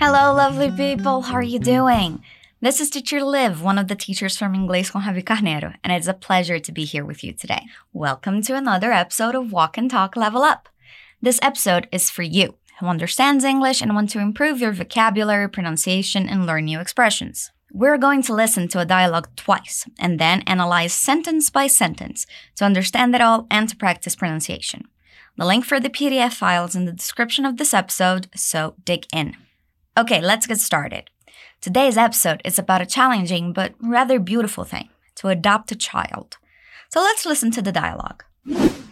Hello, lovely people. How are you doing? This is Teacher Liv, one of the teachers from Inglês com Javi Carneiro, and it's a pleasure to be here with you today. Welcome to another episode of Walk and Talk Level Up. This episode is for you who understands English and want to improve your vocabulary, pronunciation, and learn new expressions. We're going to listen to a dialogue twice and then analyze sentence by sentence to understand it all and to practice pronunciation. The link for the PDF file is in the description of this episode, so dig in. Okay, let's get started. Today's episode is about a challenging but rather beautiful thing to adopt a child. So let's listen to the dialogue.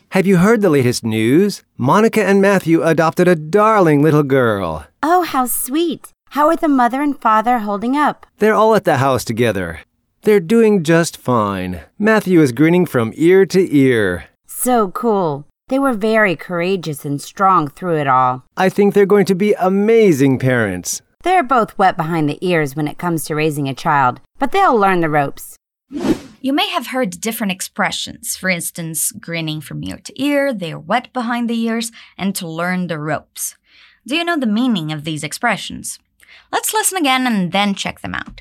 Have you heard the latest news? Monica and Matthew adopted a darling little girl. Oh, how sweet. How are the mother and father holding up? They're all at the house together. They're doing just fine. Matthew is grinning from ear to ear. So cool. They were very courageous and strong through it all. I think they're going to be amazing parents. They're both wet behind the ears when it comes to raising a child, but they'll learn the ropes. You may have heard different expressions. For instance, grinning from ear to ear, they're wet behind the ears, and to learn the ropes. Do you know the meaning of these expressions? Let's listen again and then check them out.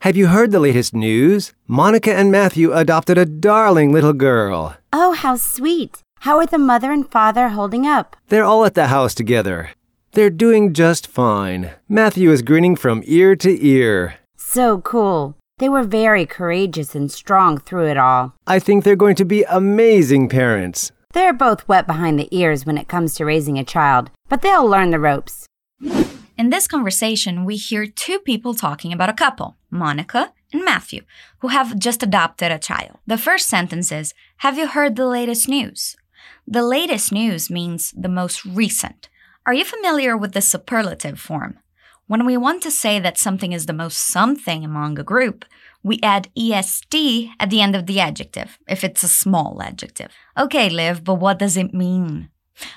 Have you heard the latest news? Monica and Matthew adopted a darling little girl. Oh, how sweet. How are the mother and father holding up? They're all at the house together. They're doing just fine. Matthew is grinning from ear to ear. So cool. They were very courageous and strong through it all. I think they're going to be amazing parents. They're both wet behind the ears when it comes to raising a child, but they'll learn the ropes. In this conversation, we hear two people talking about a couple, Monica and Matthew, who have just adopted a child. The first sentence is Have you heard the latest news? The latest news means the most recent. Are you familiar with the superlative form? When we want to say that something is the most something among a group, we add est at the end of the adjective, if it's a small adjective. Okay, Liv, but what does it mean?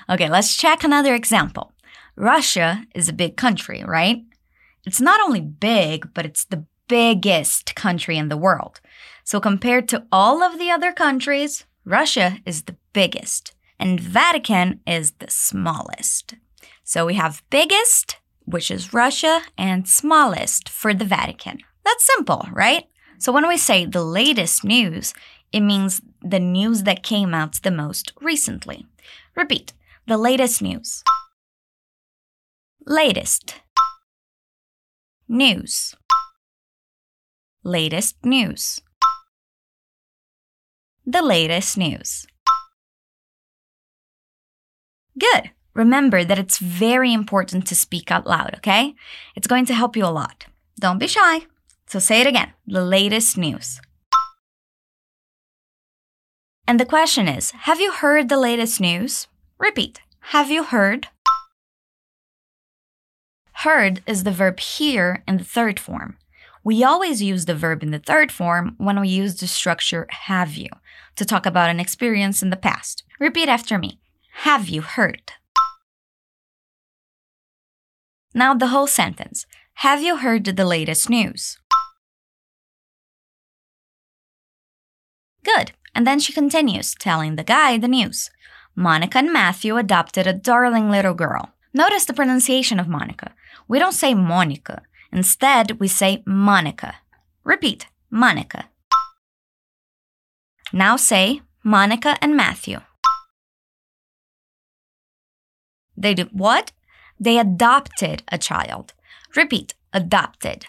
Okay, let's check another example. Russia is a big country, right? It's not only big, but it's the biggest country in the world. So compared to all of the other countries, Russia is the biggest and Vatican is the smallest. So we have biggest, which is Russia, and smallest for the Vatican. That's simple, right? So when we say the latest news, it means the news that came out the most recently. Repeat the latest news. Latest. News. Latest news. The latest news. Good. Remember that it's very important to speak out loud, okay? It's going to help you a lot. Don't be shy. So say it again the latest news. And the question is Have you heard the latest news? Repeat. Have you heard? Heard is the verb hear in the third form. We always use the verb in the third form when we use the structure have you to talk about an experience in the past. Repeat after me. Have you heard? Now the whole sentence. Have you heard the latest news? Good. And then she continues, telling the guy the news. Monica and Matthew adopted a darling little girl. Notice the pronunciation of Monica. We don't say Monica. Instead, we say Monica. Repeat, Monica. Now say Monica and Matthew. They did what? They adopted a child. Repeat, adopted.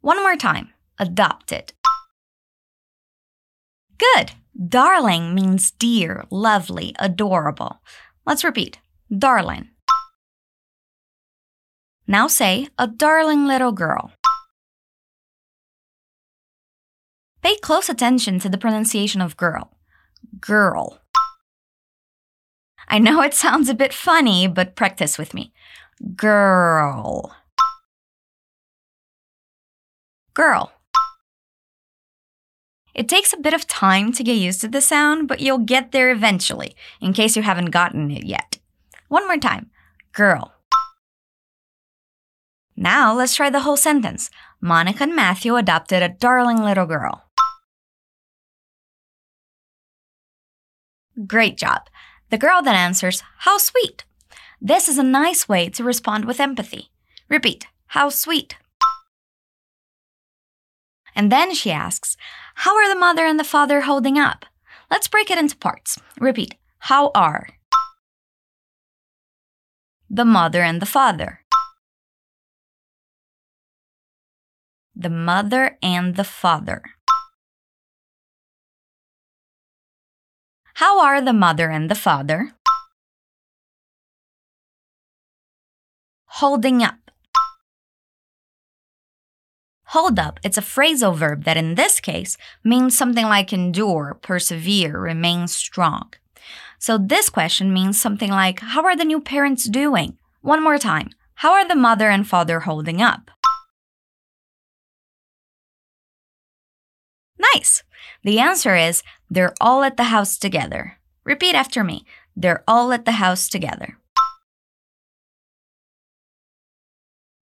One more time, adopted. Good. Darling means dear, lovely, adorable. Let's repeat, darling. Now say, a darling little girl. Pay close attention to the pronunciation of girl. Girl. I know it sounds a bit funny, but practice with me. Girl. Girl. It takes a bit of time to get used to the sound, but you'll get there eventually, in case you haven't gotten it yet. One more time. Girl. Now let's try the whole sentence. Monica and Matthew adopted a darling little girl. Great job. The girl then answers, How sweet. This is a nice way to respond with empathy. Repeat, how sweet. And then she asks, How are the mother and the father holding up? Let's break it into parts. Repeat, how are the mother and the father? The mother and the father. How are the mother and the father? Holding up. Hold up, it's a phrasal verb that in this case means something like endure, persevere, remain strong. So this question means something like How are the new parents doing? One more time. How are the mother and father holding up? Nice! The answer is They're all at the house together. Repeat after me. They're all at the house together.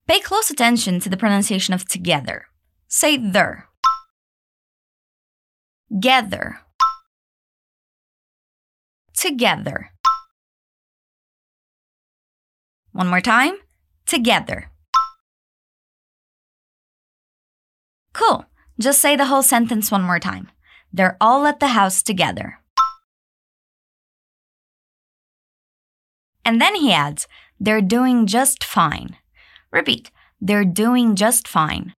Pay close attention to the pronunciation of together. Say there. Gather. Together. One more time. Together. Cool. Just say the whole sentence one more time. They're all at the house together. And then he adds, they're doing just fine. Repeat, they're doing just fine.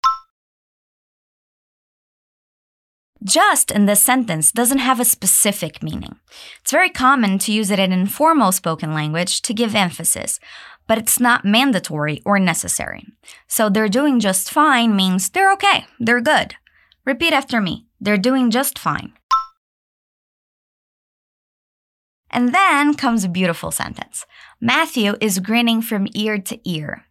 Just in this sentence doesn't have a specific meaning. It's very common to use it in informal spoken language to give emphasis, but it's not mandatory or necessary. So they're doing just fine means they're okay, they're good. Repeat after me they're doing just fine. And then comes a beautiful sentence Matthew is grinning from ear to ear.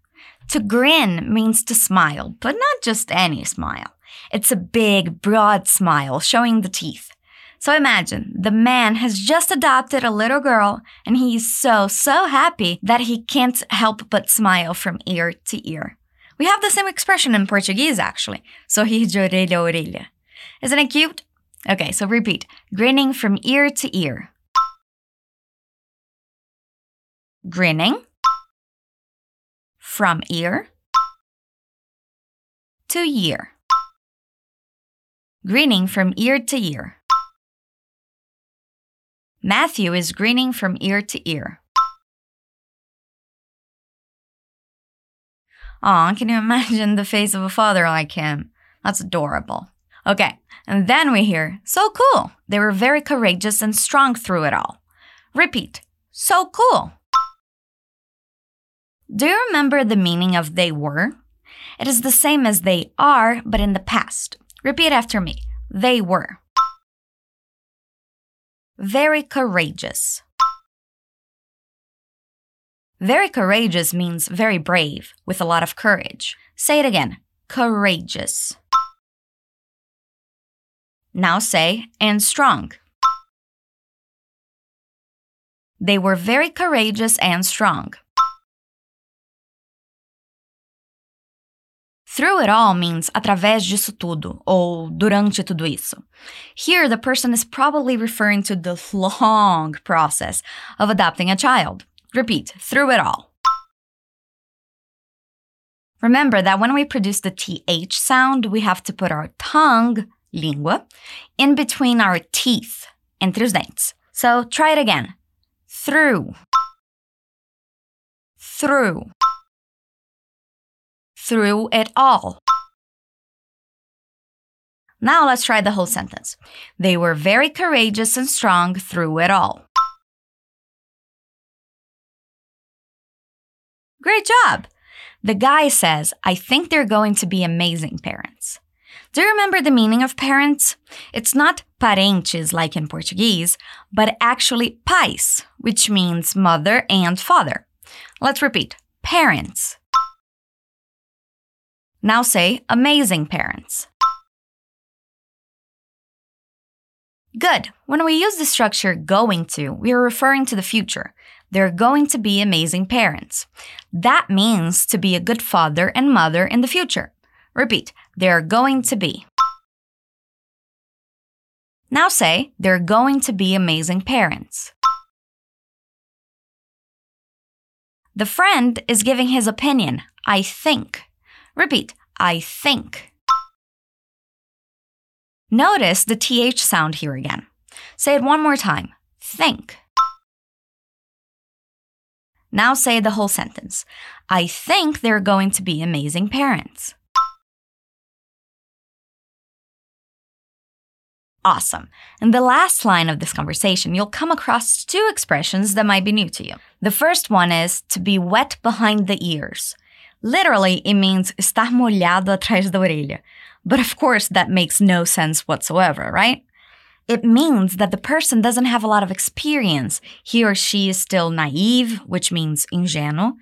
To grin means to smile, but not just any smile. It's a big, broad smile showing the teeth. So imagine the man has just adopted a little girl and he's so, so happy that he can't help but smile from ear to ear. We have the same expression in Portuguese actually. Sorrir de orelha a orelha. Isn't it cute? Okay, so repeat. Grinning from ear to ear. Grinning from ear to ear. Grinning from ear to ear. Matthew is grinning from ear to ear. Aw, can you imagine the face of a father like him? That's adorable. Okay, and then we hear, so cool. They were very courageous and strong through it all. Repeat, so cool. Do you remember the meaning of they were? It is the same as they are, but in the past. Repeat after me. They were. Very courageous. Very courageous means very brave, with a lot of courage. Say it again. Courageous. Now say, and strong. They were very courageous and strong. Through it all means através disso tudo, ou durante tudo isso. Here, the person is probably referring to the long process of adopting a child. Repeat, through it all. Remember that when we produce the TH sound, we have to put our tongue, língua, in between our teeth, entre os dentes. So try it again. Through. Through through it all. Now let's try the whole sentence. They were very courageous and strong through it all. Great job! The guy says, I think they're going to be amazing parents. Do you remember the meaning of parents? It's not parentes like in Portuguese, but actually pais, which means mother and father. Let's repeat parents. Now say amazing parents. Good. When we use the structure going to, we are referring to the future. They're going to be amazing parents. That means to be a good father and mother in the future. Repeat, they're going to be. Now say, they're going to be amazing parents. The friend is giving his opinion. I think. Repeat. I think. Notice the TH sound here again. Say it one more time. Think. Now say the whole sentence. I think they're going to be amazing parents. Awesome. In the last line of this conversation, you'll come across two expressions that might be new to you. The first one is to be wet behind the ears. Literally, it means estar molhado atrás da orelha. But of course, that makes no sense whatsoever, right? It means that the person doesn't have a lot of experience. He or she is still naive, which means ingênuo.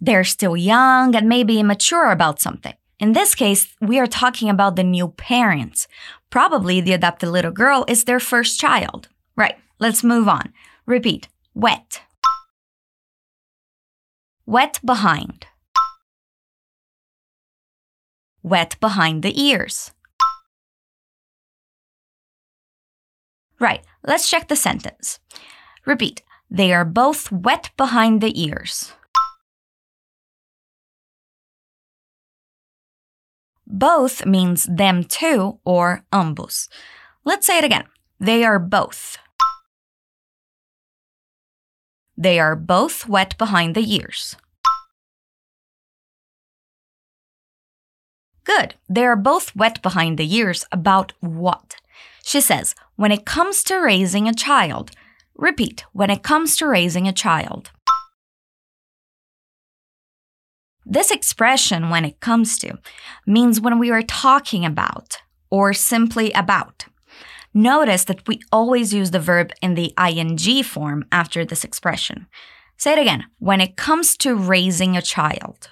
They're still young and maybe immature about something. In this case, we are talking about the new parents. Probably the adopted little girl is their first child. Right, let's move on. Repeat wet. Wet behind. Wet behind the ears. Right, let's check the sentence. Repeat. They are both wet behind the ears. Both means them too or ambos. Let's say it again. They are both. They are both wet behind the ears. Good. They are both wet behind the ears about what? She says, when it comes to raising a child. Repeat, when it comes to raising a child. This expression, when it comes to, means when we are talking about or simply about. Notice that we always use the verb in the ing form after this expression. Say it again. When it comes to raising a child.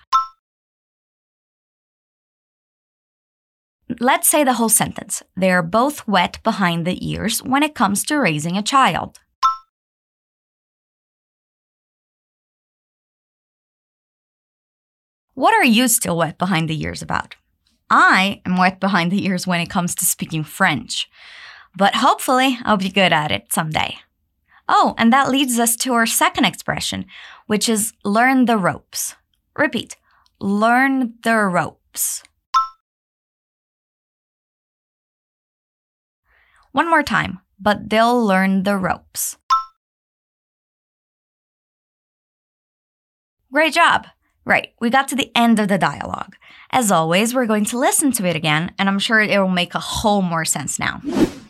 Let's say the whole sentence. They are both wet behind the ears when it comes to raising a child. What are you still wet behind the ears about? I am wet behind the ears when it comes to speaking French, but hopefully I'll be good at it someday. Oh, and that leads us to our second expression, which is learn the ropes. Repeat learn the ropes. One more time, but they'll learn the ropes. Great job! Right, we got to the end of the dialogue. As always, we're going to listen to it again, and I'm sure it will make a whole more sense now.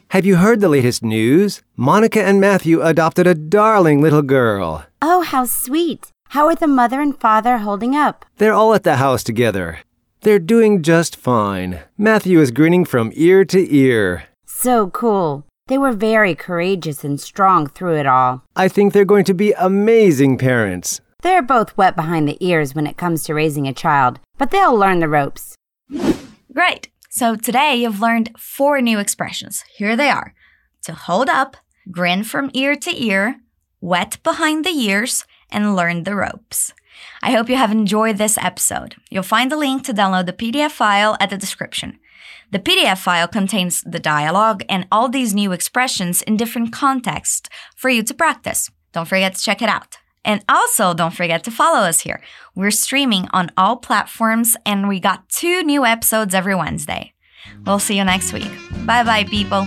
Have you heard the latest news? Monica and Matthew adopted a darling little girl. Oh, how sweet. How are the mother and father holding up? They're all at the house together. They're doing just fine. Matthew is grinning from ear to ear. So cool. They were very courageous and strong through it all. I think they're going to be amazing parents. They're both wet behind the ears when it comes to raising a child, but they'll learn the ropes. Great! So today you've learned four new expressions. Here they are to hold up, grin from ear to ear, wet behind the ears, and learn the ropes. I hope you have enjoyed this episode. You'll find the link to download the PDF file at the description. The PDF file contains the dialogue and all these new expressions in different contexts for you to practice. Don't forget to check it out. And also, don't forget to follow us here. We're streaming on all platforms, and we got two new episodes every Wednesday. We'll see you next week. Bye bye, people.